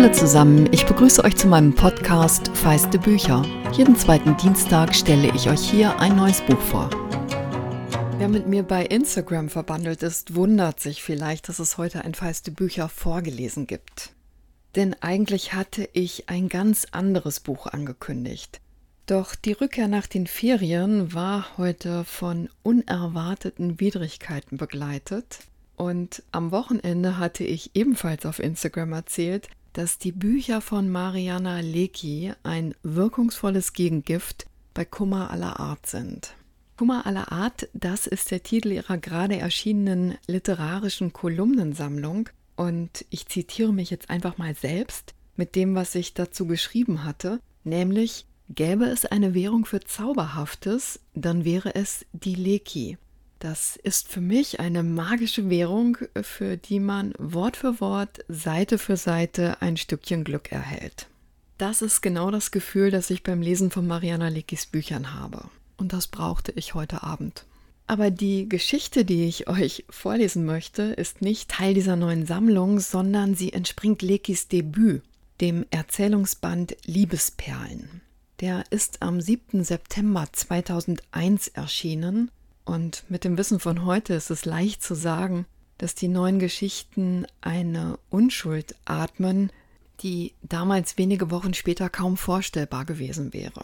Hallo zusammen, ich begrüße euch zu meinem Podcast Feiste Bücher. Jeden zweiten Dienstag stelle ich euch hier ein neues Buch vor. Wer mit mir bei Instagram verbandelt ist, wundert sich vielleicht, dass es heute ein Feiste Bücher vorgelesen gibt. Denn eigentlich hatte ich ein ganz anderes Buch angekündigt. Doch die Rückkehr nach den Ferien war heute von unerwarteten Widrigkeiten begleitet. Und am Wochenende hatte ich ebenfalls auf Instagram erzählt, dass die Bücher von Mariana Lecki ein wirkungsvolles Gegengift bei Kummer aller Art sind. Kummer aller Art, das ist der Titel ihrer gerade erschienenen literarischen Kolumnensammlung und ich zitiere mich jetzt einfach mal selbst mit dem, was ich dazu geschrieben hatte, nämlich Gäbe es eine Währung für Zauberhaftes, dann wäre es die Leki. Das ist für mich eine magische Währung, für die man Wort für Wort, Seite für Seite ein Stückchen Glück erhält. Das ist genau das Gefühl, das ich beim Lesen von Mariana Lekis Büchern habe. Und das brauchte ich heute Abend. Aber die Geschichte, die ich euch vorlesen möchte, ist nicht Teil dieser neuen Sammlung, sondern sie entspringt Lekis Debüt, dem Erzählungsband Liebesperlen. Der ist am 7. September 2001 erschienen und mit dem Wissen von heute ist es leicht zu sagen, dass die neuen Geschichten eine Unschuld atmen, die damals wenige Wochen später kaum vorstellbar gewesen wäre.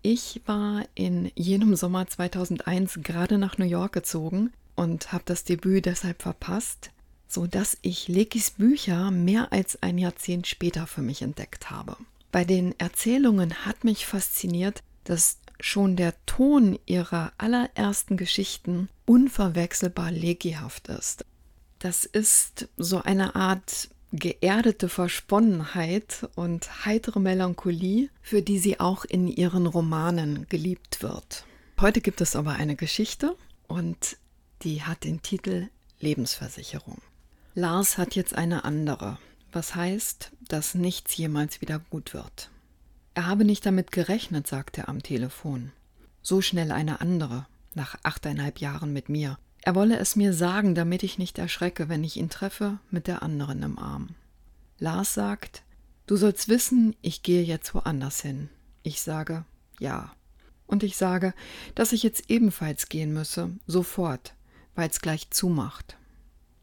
Ich war in jenem Sommer 2001 gerade nach New York gezogen und habe das Debüt deshalb verpasst, so dass ich Lekis Bücher mehr als ein Jahrzehnt später für mich entdeckt habe. Bei den Erzählungen hat mich fasziniert, dass schon der Ton ihrer allerersten Geschichten unverwechselbar legihaft ist. Das ist so eine Art geerdete Versponnenheit und heitere Melancholie, für die sie auch in ihren Romanen geliebt wird. Heute gibt es aber eine Geschichte und die hat den Titel Lebensversicherung. Lars hat jetzt eine andere, was heißt, dass nichts jemals wieder gut wird. Er habe nicht damit gerechnet, sagt er am Telefon. So schnell eine andere, nach achteinhalb Jahren mit mir. Er wolle es mir sagen, damit ich nicht erschrecke, wenn ich ihn treffe mit der anderen im Arm. Lars sagt, du sollst wissen, ich gehe jetzt woanders hin. Ich sage, ja. Und ich sage, dass ich jetzt ebenfalls gehen müsse, sofort, weil es gleich zumacht.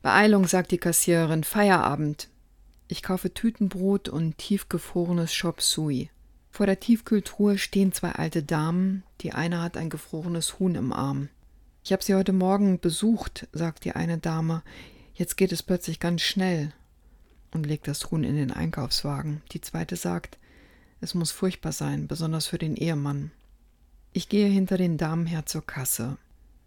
Beeilung, sagt die Kassiererin, Feierabend. Ich kaufe Tütenbrot und tiefgefrorenes Chop Sui. Vor der Tiefkühltruhe stehen zwei alte Damen, die eine hat ein gefrorenes Huhn im Arm. Ich habe sie heute Morgen besucht, sagt die eine Dame. Jetzt geht es plötzlich ganz schnell und legt das Huhn in den Einkaufswagen. Die zweite sagt, es muss furchtbar sein, besonders für den Ehemann. Ich gehe hinter den Damen her zur Kasse.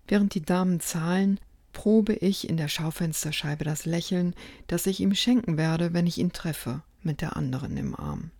Während die Damen zahlen, probe ich in der Schaufensterscheibe das Lächeln, das ich ihm schenken werde, wenn ich ihn treffe, mit der anderen im Arm.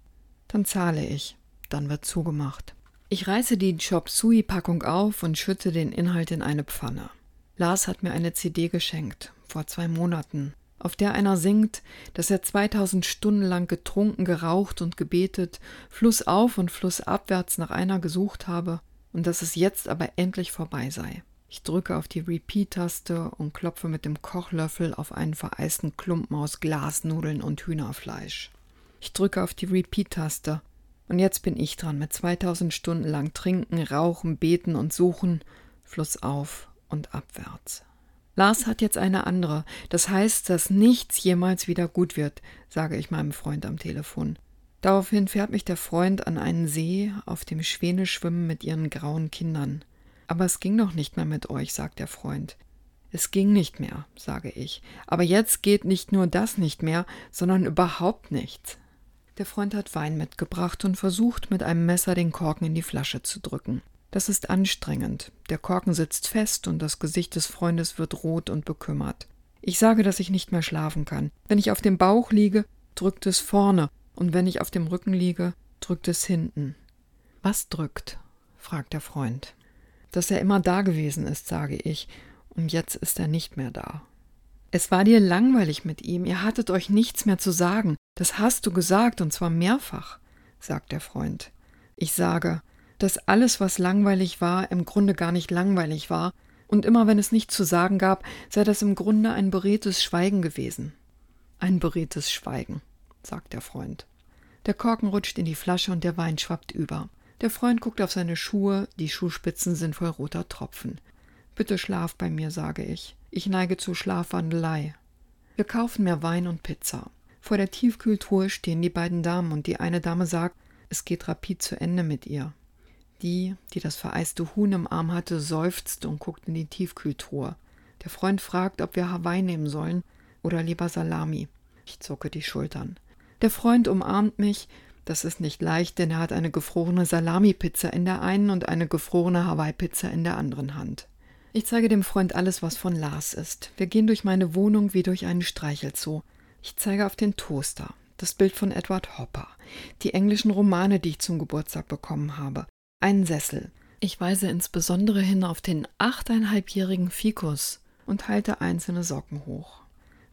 Dann zahle ich. Dann wird zugemacht. Ich reiße die Chop Sui Packung auf und schütte den Inhalt in eine Pfanne. Lars hat mir eine CD geschenkt, vor zwei Monaten, auf der einer singt, dass er 2000 Stunden lang getrunken, geraucht und gebetet, flussauf und flussabwärts nach einer gesucht habe und dass es jetzt aber endlich vorbei sei. Ich drücke auf die Repeat-Taste und klopfe mit dem Kochlöffel auf einen vereisten Klumpen aus Glasnudeln und Hühnerfleisch. Ich drücke auf die Repeat-Taste. Und jetzt bin ich dran mit 2000 Stunden lang trinken, rauchen, beten und suchen, flussauf und abwärts. Lars hat jetzt eine andere. Das heißt, dass nichts jemals wieder gut wird, sage ich meinem Freund am Telefon. Daraufhin fährt mich der Freund an einen See, auf dem Schwäne schwimmen mit ihren grauen Kindern. Aber es ging doch nicht mehr mit euch, sagt der Freund. Es ging nicht mehr, sage ich. Aber jetzt geht nicht nur das nicht mehr, sondern überhaupt nichts. Der Freund hat Wein mitgebracht und versucht mit einem Messer den Korken in die Flasche zu drücken. Das ist anstrengend. Der Korken sitzt fest und das Gesicht des Freundes wird rot und bekümmert. Ich sage, dass ich nicht mehr schlafen kann. Wenn ich auf dem Bauch liege, drückt es vorne, und wenn ich auf dem Rücken liege, drückt es hinten. Was drückt? fragt der Freund. Dass er immer da gewesen ist, sage ich, und jetzt ist er nicht mehr da. Es war dir langweilig mit ihm, ihr hattet euch nichts mehr zu sagen. Das hast du gesagt, und zwar mehrfach, sagt der Freund. Ich sage, dass alles, was langweilig war, im Grunde gar nicht langweilig war, und immer wenn es nichts zu sagen gab, sei das im Grunde ein beredtes Schweigen gewesen. Ein beredtes Schweigen, sagt der Freund. Der Korken rutscht in die Flasche und der Wein schwappt über. Der Freund guckt auf seine Schuhe, die Schuhspitzen sind voll roter Tropfen. Bitte schlaf bei mir, sage ich. Ich neige zur Schlafwandelei. Wir kaufen mehr Wein und Pizza. Vor der Tiefkühltruhe stehen die beiden Damen und die eine Dame sagt, es geht rapid zu Ende mit ihr. Die, die das vereiste Huhn im Arm hatte, seufzt und guckt in die Tiefkühltruhe. Der Freund fragt, ob wir Hawaii nehmen sollen oder lieber Salami. Ich zucke die Schultern. Der Freund umarmt mich. Das ist nicht leicht, denn er hat eine gefrorene Salami-Pizza in der einen und eine gefrorene Hawaii-Pizza in der anderen Hand. Ich zeige dem Freund alles, was von Lars ist. Wir gehen durch meine Wohnung wie durch einen Streichelzoo. Ich zeige auf den Toaster, das Bild von Edward Hopper, die englischen Romane, die ich zum Geburtstag bekommen habe, einen Sessel. Ich weise insbesondere hin auf den achteinhalbjährigen Fikus und halte einzelne Socken hoch.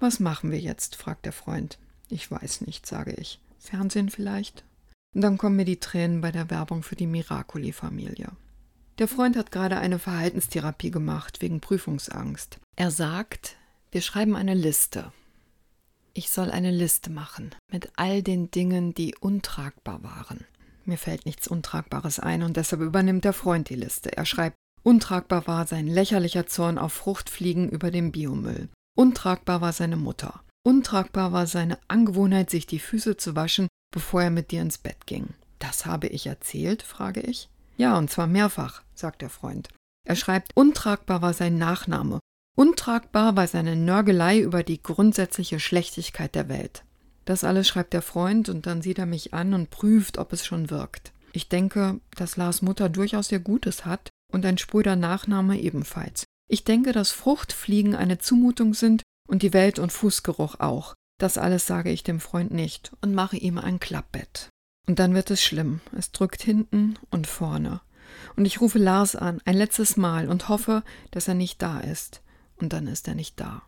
Was machen wir jetzt? fragt der Freund. Ich weiß nicht, sage ich. Fernsehen vielleicht? Dann kommen mir die Tränen bei der Werbung für die Miracoli-Familie. Der Freund hat gerade eine Verhaltenstherapie gemacht wegen Prüfungsangst. Er sagt, wir schreiben eine Liste ich soll eine Liste machen mit all den Dingen, die untragbar waren. Mir fällt nichts Untragbares ein und deshalb übernimmt der Freund die Liste. Er schreibt, untragbar war sein lächerlicher Zorn auf Fruchtfliegen über dem Biomüll. Untragbar war seine Mutter. Untragbar war seine Angewohnheit, sich die Füße zu waschen, bevor er mit dir ins Bett ging. Das habe ich erzählt? frage ich. Ja, und zwar mehrfach, sagt der Freund. Er schreibt, untragbar war sein Nachname Untragbar war seine Nörgelei über die grundsätzliche Schlechtigkeit der Welt. Das alles schreibt der Freund und dann sieht er mich an und prüft, ob es schon wirkt. Ich denke, dass Lars Mutter durchaus ihr Gutes hat und ein spröder Nachname ebenfalls. Ich denke, dass Fruchtfliegen eine Zumutung sind und die Welt- und Fußgeruch auch. Das alles sage ich dem Freund nicht und mache ihm ein Klappbett. Und dann wird es schlimm. Es drückt hinten und vorne. Und ich rufe Lars an, ein letztes Mal, und hoffe, dass er nicht da ist und dann ist er nicht da.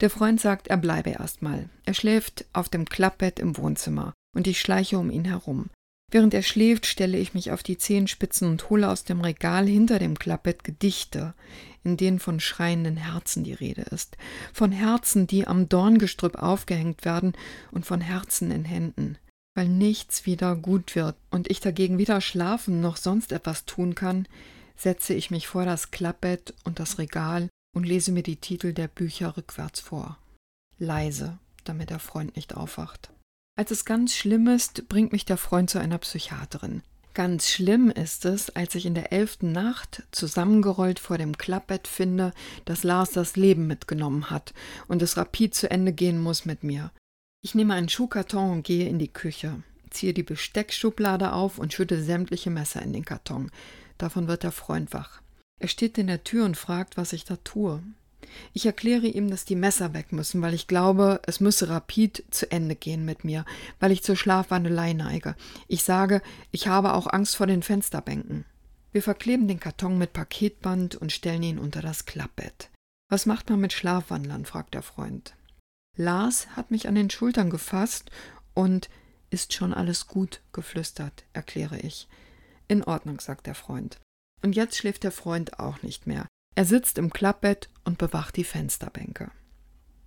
Der Freund sagt, er bleibe erstmal. Er schläft auf dem Klappbett im Wohnzimmer und ich schleiche um ihn herum. Während er schläft, stelle ich mich auf die Zehenspitzen und hole aus dem Regal hinter dem Klappbett Gedichte, in denen von schreienden Herzen die Rede ist, von Herzen, die am Dorngestrüpp aufgehängt werden und von Herzen in Händen, weil nichts wieder gut wird und ich dagegen weder schlafen noch sonst etwas tun kann, setze ich mich vor das Klappbett und das Regal und lese mir die Titel der Bücher rückwärts vor. Leise, damit der Freund nicht aufwacht. Als es ganz schlimm ist, bringt mich der Freund zu einer Psychiaterin. Ganz schlimm ist es, als ich in der elften Nacht zusammengerollt vor dem Klappbett finde, dass Lars das Leben mitgenommen hat und es rapid zu Ende gehen muss mit mir. Ich nehme einen Schuhkarton und gehe in die Küche, ziehe die Besteckschublade auf und schütte sämtliche Messer in den Karton. Davon wird der Freund wach. Er steht in der Tür und fragt, was ich da tue. Ich erkläre ihm, dass die Messer weg müssen, weil ich glaube, es müsse rapid zu Ende gehen mit mir, weil ich zur Schlafwandelei neige. Ich sage, ich habe auch Angst vor den Fensterbänken. Wir verkleben den Karton mit Paketband und stellen ihn unter das Klappbett. Was macht man mit Schlafwandlern? fragt der Freund. Lars hat mich an den Schultern gefasst und ist schon alles gut, geflüstert, erkläre ich. In Ordnung, sagt der Freund. Und jetzt schläft der Freund auch nicht mehr. Er sitzt im Klappbett und bewacht die Fensterbänke.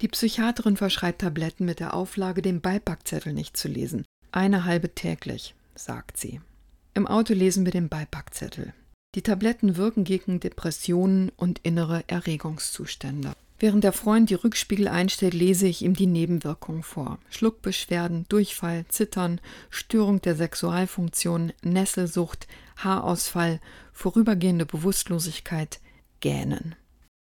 Die Psychiaterin verschreibt Tabletten mit der Auflage, den Beipackzettel nicht zu lesen. Eine halbe täglich, sagt sie. Im Auto lesen wir den Beipackzettel. Die Tabletten wirken gegen Depressionen und innere Erregungszustände. Während der Freund die Rückspiegel einstellt, lese ich ihm die Nebenwirkungen vor. Schluckbeschwerden, Durchfall, Zittern, Störung der Sexualfunktion, Nesselsucht, Haarausfall, vorübergehende Bewusstlosigkeit, Gähnen.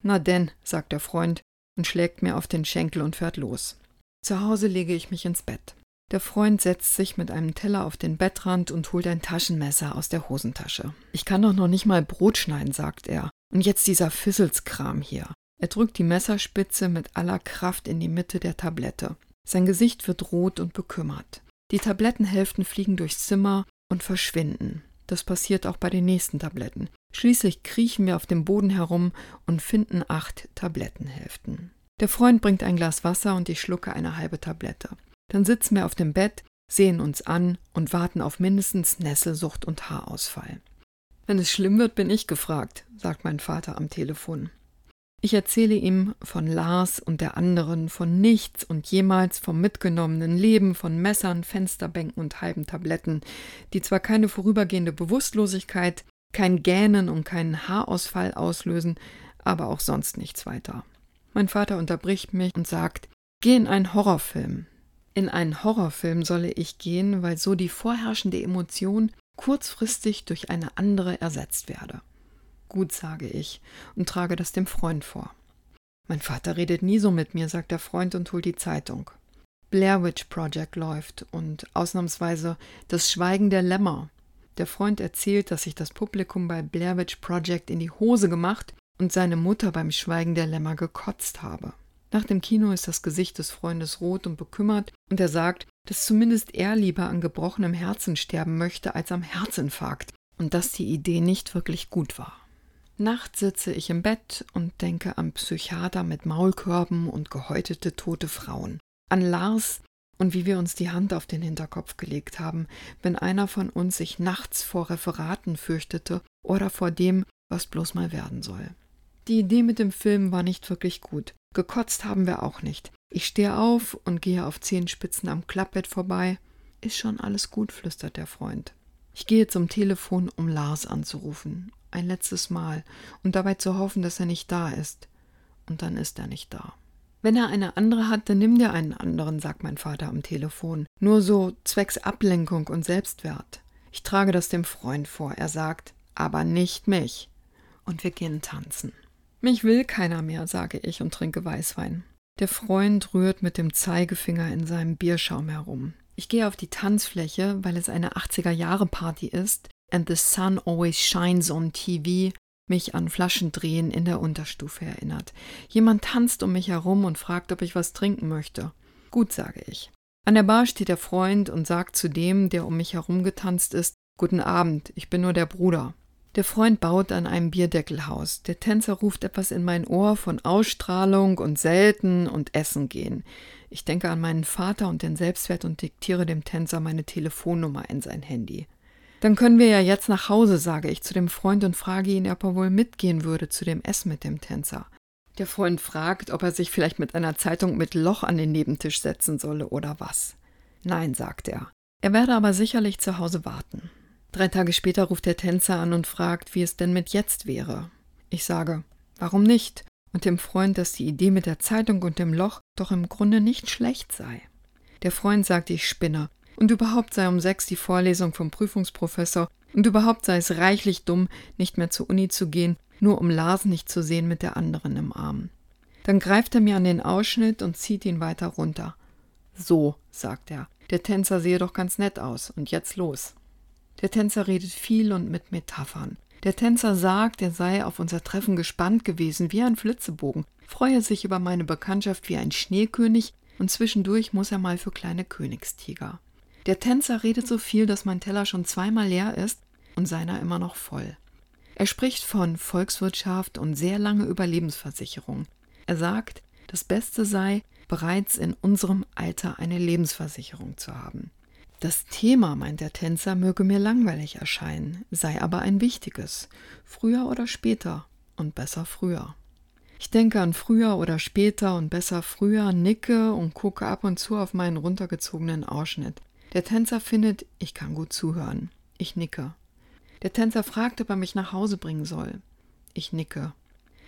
Na denn, sagt der Freund und schlägt mir auf den Schenkel und fährt los. Zu Hause lege ich mich ins Bett. Der Freund setzt sich mit einem Teller auf den Bettrand und holt ein Taschenmesser aus der Hosentasche. Ich kann doch noch nicht mal Brot schneiden, sagt er. Und jetzt dieser Fisselskram hier. Er drückt die Messerspitze mit aller Kraft in die Mitte der Tablette. Sein Gesicht wird rot und bekümmert. Die Tablettenhälften fliegen durchs Zimmer und verschwinden. Das passiert auch bei den nächsten Tabletten. Schließlich kriechen wir auf dem Boden herum und finden acht Tablettenhälften. Der Freund bringt ein Glas Wasser und ich schlucke eine halbe Tablette. Dann sitzen wir auf dem Bett, sehen uns an und warten auf mindestens Nesselsucht und Haarausfall. Wenn es schlimm wird, bin ich gefragt, sagt mein Vater am Telefon. Ich erzähle ihm von Lars und der anderen, von nichts und jemals vom mitgenommenen Leben, von Messern, Fensterbänken und halben Tabletten, die zwar keine vorübergehende Bewusstlosigkeit, kein Gähnen und keinen Haarausfall auslösen, aber auch sonst nichts weiter. Mein Vater unterbricht mich und sagt, geh in einen Horrorfilm. In einen Horrorfilm solle ich gehen, weil so die vorherrschende Emotion kurzfristig durch eine andere ersetzt werde. Gut, sage ich und trage das dem Freund vor. Mein Vater redet nie so mit mir, sagt der Freund und holt die Zeitung. Blair Witch Project läuft und ausnahmsweise das Schweigen der Lämmer. Der Freund erzählt, dass sich das Publikum bei Blair Witch Project in die Hose gemacht und seine Mutter beim Schweigen der Lämmer gekotzt habe. Nach dem Kino ist das Gesicht des Freundes rot und bekümmert und er sagt, dass zumindest er lieber an gebrochenem Herzen sterben möchte als am Herzinfarkt und dass die Idee nicht wirklich gut war. Nachts sitze ich im Bett und denke an Psychiater mit Maulkörben und gehäutete tote Frauen, an Lars und wie wir uns die Hand auf den Hinterkopf gelegt haben, wenn einer von uns sich nachts vor Referaten fürchtete oder vor dem, was bloß mal werden soll. Die Idee mit dem Film war nicht wirklich gut. Gekotzt haben wir auch nicht. Ich stehe auf und gehe auf Zehenspitzen am Klappbett vorbei. Ist schon alles gut, flüstert der Freund. Ich gehe zum Telefon, um Lars anzurufen ein letztes Mal und dabei zu hoffen, dass er nicht da ist. Und dann ist er nicht da. Wenn er eine andere hat, dann nimm dir einen anderen, sagt mein Vater am Telefon. Nur so zwecks Ablenkung und Selbstwert. Ich trage das dem Freund vor. Er sagt, aber nicht mich. Und wir gehen tanzen. Mich will keiner mehr, sage ich und trinke Weißwein. Der Freund rührt mit dem Zeigefinger in seinem Bierschaum herum. Ich gehe auf die Tanzfläche, weil es eine 80er-Jahre-Party ist, and the sun always shines on TV mich an Flaschendrehen in der Unterstufe erinnert. Jemand tanzt um mich herum und fragt, ob ich was trinken möchte. Gut, sage ich. An der Bar steht der Freund und sagt zu dem, der um mich herum getanzt ist, Guten Abend, ich bin nur der Bruder. Der Freund baut an einem Bierdeckelhaus. Der Tänzer ruft etwas in mein Ohr von Ausstrahlung und selten und Essen gehen. Ich denke an meinen Vater und den Selbstwert und diktiere dem Tänzer meine Telefonnummer in sein Handy. Dann können wir ja jetzt nach Hause, sage ich zu dem Freund und frage ihn, ob er wohl mitgehen würde zu dem Essen mit dem Tänzer. Der Freund fragt, ob er sich vielleicht mit einer Zeitung mit Loch an den Nebentisch setzen solle oder was. Nein, sagt er. Er werde aber sicherlich zu Hause warten. Drei Tage später ruft der Tänzer an und fragt, wie es denn mit jetzt wäre. Ich sage, warum nicht? Und dem Freund, dass die Idee mit der Zeitung und dem Loch doch im Grunde nicht schlecht sei. Der Freund sagt, ich spinne und überhaupt sei um sechs die Vorlesung vom Prüfungsprofessor und überhaupt sei es reichlich dumm, nicht mehr zur Uni zu gehen, nur um Lars nicht zu sehen mit der anderen im Arm. Dann greift er mir an den Ausschnitt und zieht ihn weiter runter. So, sagt er, der Tänzer sehe doch ganz nett aus, und jetzt los. Der Tänzer redet viel und mit Metaphern. Der Tänzer sagt, er sei auf unser Treffen gespannt gewesen wie ein Flitzebogen, freue sich über meine Bekanntschaft wie ein Schneekönig, und zwischendurch muss er mal für kleine Königstiger. Der Tänzer redet so viel, dass mein Teller schon zweimal leer ist und seiner immer noch voll. Er spricht von Volkswirtschaft und sehr lange Überlebensversicherung. Er sagt, das Beste sei, bereits in unserem Alter eine Lebensversicherung zu haben. Das Thema, meint der Tänzer, möge mir langweilig erscheinen, sei aber ein wichtiges, früher oder später und besser früher. Ich denke an früher oder später und besser früher, nicke und gucke ab und zu auf meinen runtergezogenen Ausschnitt. Der Tänzer findet, ich kann gut zuhören. Ich nicke. Der Tänzer fragt, ob er mich nach Hause bringen soll. Ich nicke.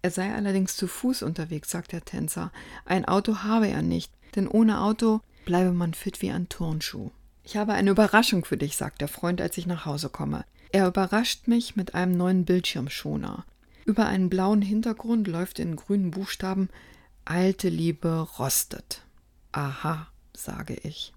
Er sei allerdings zu Fuß unterwegs, sagt der Tänzer. Ein Auto habe er nicht, denn ohne Auto bleibe man fit wie ein Turnschuh. Ich habe eine Überraschung für dich, sagt der Freund, als ich nach Hause komme. Er überrascht mich mit einem neuen Bildschirmschoner. Über einen blauen Hintergrund läuft in grünen Buchstaben Alte Liebe rostet. Aha, sage ich.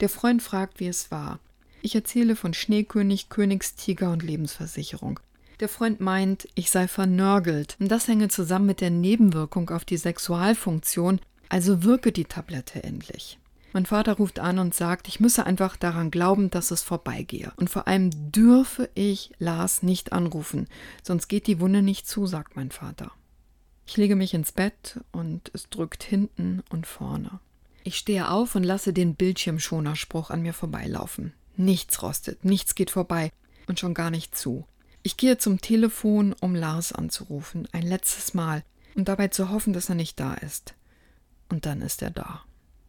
Der Freund fragt, wie es war. Ich erzähle von Schneekönig, Königstiger und Lebensversicherung. Der Freund meint, ich sei vernörgelt. Und das hänge zusammen mit der Nebenwirkung auf die Sexualfunktion, also wirke die Tablette endlich. Mein Vater ruft an und sagt, ich müsse einfach daran glauben, dass es vorbeigehe. Und vor allem dürfe ich Lars nicht anrufen, sonst geht die Wunde nicht zu, sagt mein Vater. Ich lege mich ins Bett und es drückt hinten und vorne. Ich stehe auf und lasse den Bildschirmschonerspruch an mir vorbeilaufen. Nichts rostet, nichts geht vorbei und schon gar nicht zu. Ich gehe zum Telefon, um Lars anzurufen, ein letztes Mal, und dabei zu hoffen, dass er nicht da ist. Und dann ist er da.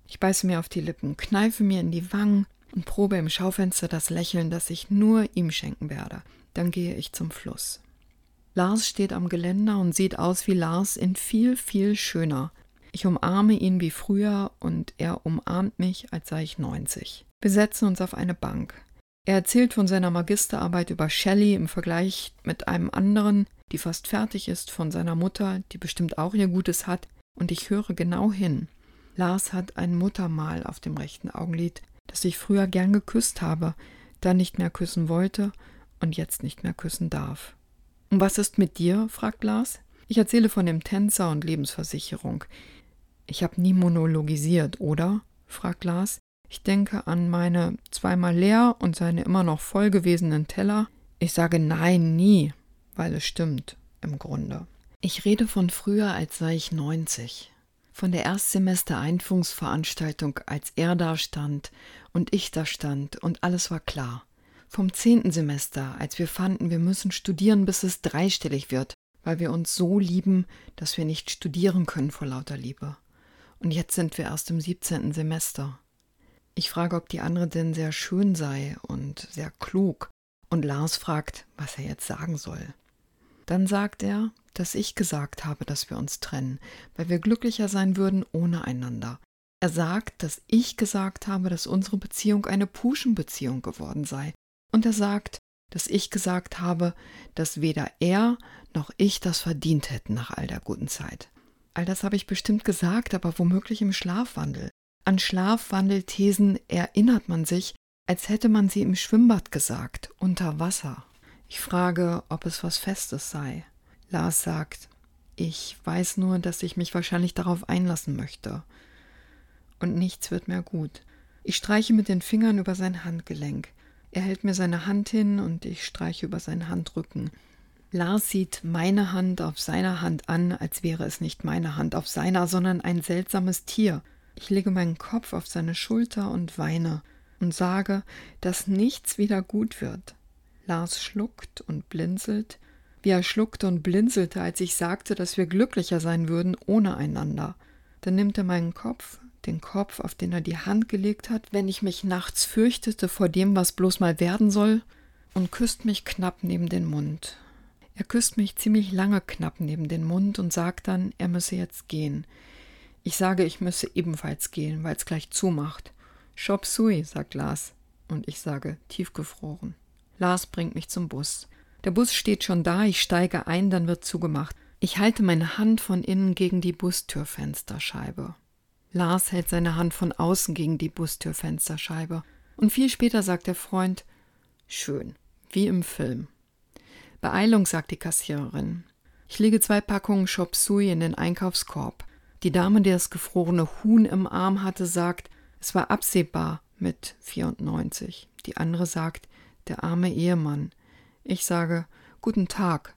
Ich beiße mir auf die Lippen, kneife mir in die Wangen und probe im Schaufenster das Lächeln, das ich nur ihm schenken werde. Dann gehe ich zum Fluss. Lars steht am Geländer und sieht aus wie Lars in viel, viel schöner. Ich umarme ihn wie früher und er umarmt mich, als sei ich 90. Wir setzen uns auf eine Bank. Er erzählt von seiner Magisterarbeit über Shelley im Vergleich mit einem anderen, die fast fertig ist, von seiner Mutter, die bestimmt auch ihr Gutes hat, und ich höre genau hin. Lars hat ein Muttermal auf dem rechten Augenlid, das ich früher gern geküsst habe, dann nicht mehr küssen wollte und jetzt nicht mehr küssen darf. Und was ist mit dir? fragt Lars. Ich erzähle von dem Tänzer und Lebensversicherung. Ich habe nie monologisiert, oder? fragt Lars. Ich denke an meine zweimal leer und seine immer noch voll gewesenen Teller. Ich sage nein, nie, weil es stimmt, im Grunde. Ich rede von früher, als sei ich 90. Von der Erstsemester-Einführungsveranstaltung, als er da stand und ich da stand und alles war klar. Vom zehnten Semester, als wir fanden, wir müssen studieren, bis es dreistellig wird, weil wir uns so lieben, dass wir nicht studieren können vor lauter Liebe. Und jetzt sind wir erst im 17. Semester. Ich frage, ob die andere denn sehr schön sei und sehr klug. Und Lars fragt, was er jetzt sagen soll. Dann sagt er, dass ich gesagt habe, dass wir uns trennen, weil wir glücklicher sein würden ohne einander. Er sagt, dass ich gesagt habe, dass unsere Beziehung eine Puschenbeziehung geworden sei. Und er sagt, dass ich gesagt habe, dass weder er noch ich das verdient hätten nach all der guten Zeit. All das habe ich bestimmt gesagt, aber womöglich im Schlafwandel. An Schlafwandelthesen erinnert man sich, als hätte man sie im Schwimmbad gesagt, unter Wasser. Ich frage, ob es was Festes sei. Lars sagt, ich weiß nur, dass ich mich wahrscheinlich darauf einlassen möchte. Und nichts wird mehr gut. Ich streiche mit den Fingern über sein Handgelenk. Er hält mir seine Hand hin und ich streiche über seinen Handrücken. Lars sieht meine Hand auf seiner Hand an, als wäre es nicht meine Hand auf seiner, sondern ein seltsames Tier. Ich lege meinen Kopf auf seine Schulter und weine und sage, dass nichts wieder gut wird. Lars schluckt und blinzelt, wie er schluckte und blinzelte, als ich sagte, dass wir glücklicher sein würden ohne einander. Dann nimmt er meinen Kopf, den Kopf, auf den er die Hand gelegt hat, wenn ich mich nachts fürchtete vor dem, was bloß mal werden soll, und küsst mich knapp neben den Mund. Er küsst mich ziemlich lange knapp neben den Mund und sagt dann, er müsse jetzt gehen. Ich sage, ich müsse ebenfalls gehen, weil es gleich zumacht. Shop Sui, sagt Lars. Und ich sage, tiefgefroren. Lars bringt mich zum Bus. Der Bus steht schon da, ich steige ein, dann wird zugemacht. Ich halte meine Hand von innen gegen die Bustürfensterscheibe. Lars hält seine Hand von außen gegen die Bustürfensterscheibe. Und viel später sagt der Freund, schön, wie im Film. Beeilung, sagt die Kassiererin. Ich lege zwei Packungen Chop Suey in den Einkaufskorb. Die Dame, die das gefrorene Huhn im Arm hatte, sagt, es war absehbar mit 94. Die andere sagt, der arme Ehemann. Ich sage, guten Tag.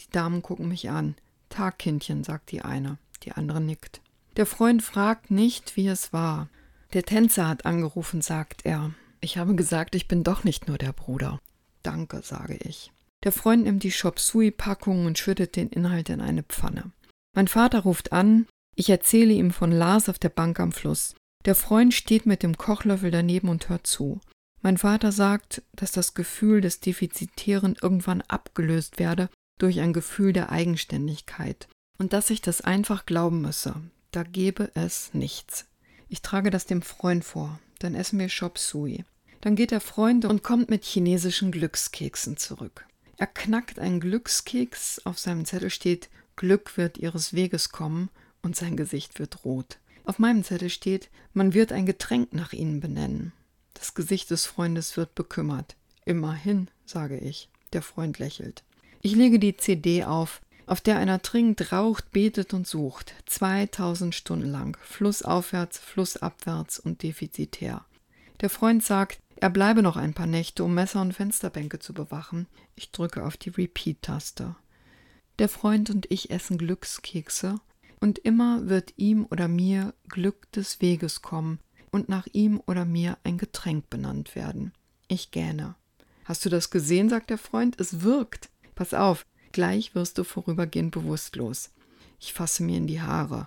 Die Damen gucken mich an. Tag, Kindchen, sagt die eine. Die andere nickt. Der Freund fragt nicht, wie es war. Der Tänzer hat angerufen, sagt er. Ich habe gesagt, ich bin doch nicht nur der Bruder. Danke, sage ich. Der Freund nimmt die Chop Suey-Packung und schüttet den Inhalt in eine Pfanne. Mein Vater ruft an, ich erzähle ihm von Lars auf der Bank am Fluss. Der Freund steht mit dem Kochlöffel daneben und hört zu. Mein Vater sagt, dass das Gefühl des Defizitären irgendwann abgelöst werde durch ein Gefühl der Eigenständigkeit und dass ich das einfach glauben müsse. Da gebe es nichts. Ich trage das dem Freund vor. Dann essen wir Chop Suey. Dann geht der Freund und kommt mit chinesischen Glückskeksen zurück. Er knackt einen Glückskeks, auf seinem Zettel steht Glück wird ihres Weges kommen und sein Gesicht wird rot. Auf meinem Zettel steht, man wird ein Getränk nach ihnen benennen. Das Gesicht des Freundes wird bekümmert. Immerhin, sage ich. Der Freund lächelt. Ich lege die CD auf, auf der einer trinkt, raucht, betet und sucht. 2000 Stunden lang. Flussaufwärts, flussabwärts und defizitär. Der Freund sagt, er bleibe noch ein paar Nächte, um Messer und Fensterbänke zu bewachen. Ich drücke auf die Repeat-Taste. Der Freund und ich essen Glückskekse, und immer wird ihm oder mir Glück des Weges kommen und nach ihm oder mir ein Getränk benannt werden. Ich gähne. Hast du das gesehen? sagt der Freund. Es wirkt. Pass auf, gleich wirst du vorübergehend bewusstlos. Ich fasse mir in die Haare.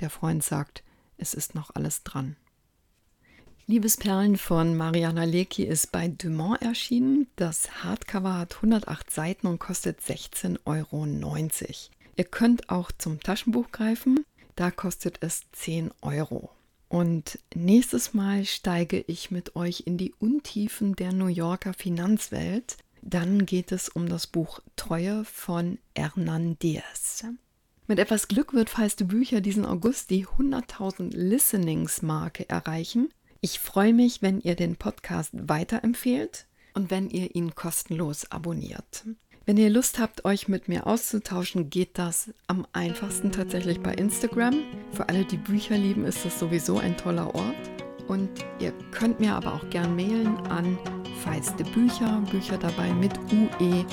Der Freund sagt, es ist noch alles dran. Liebesperlen von Mariana Lecki ist bei Dumont erschienen. Das Hardcover hat 108 Seiten und kostet 16,90 Euro. Ihr könnt auch zum Taschenbuch greifen. Da kostet es 10 Euro. Und nächstes Mal steige ich mit euch in die Untiefen der New Yorker Finanzwelt. Dann geht es um das Buch Treue von Hernan Diaz. Mit etwas Glück wird Feiste Bücher diesen August die 100.000 Listenings-Marke erreichen. Ich freue mich, wenn ihr den Podcast weiterempfehlt und wenn ihr ihn kostenlos abonniert. Wenn ihr Lust habt, euch mit mir auszutauschen, geht das am einfachsten tatsächlich bei Instagram. Für alle, die Bücher lieben, ist das sowieso ein toller Ort. Und ihr könnt mir aber auch gern mailen an feiste Bücher, Bücher dabei mit ue.gmx.de.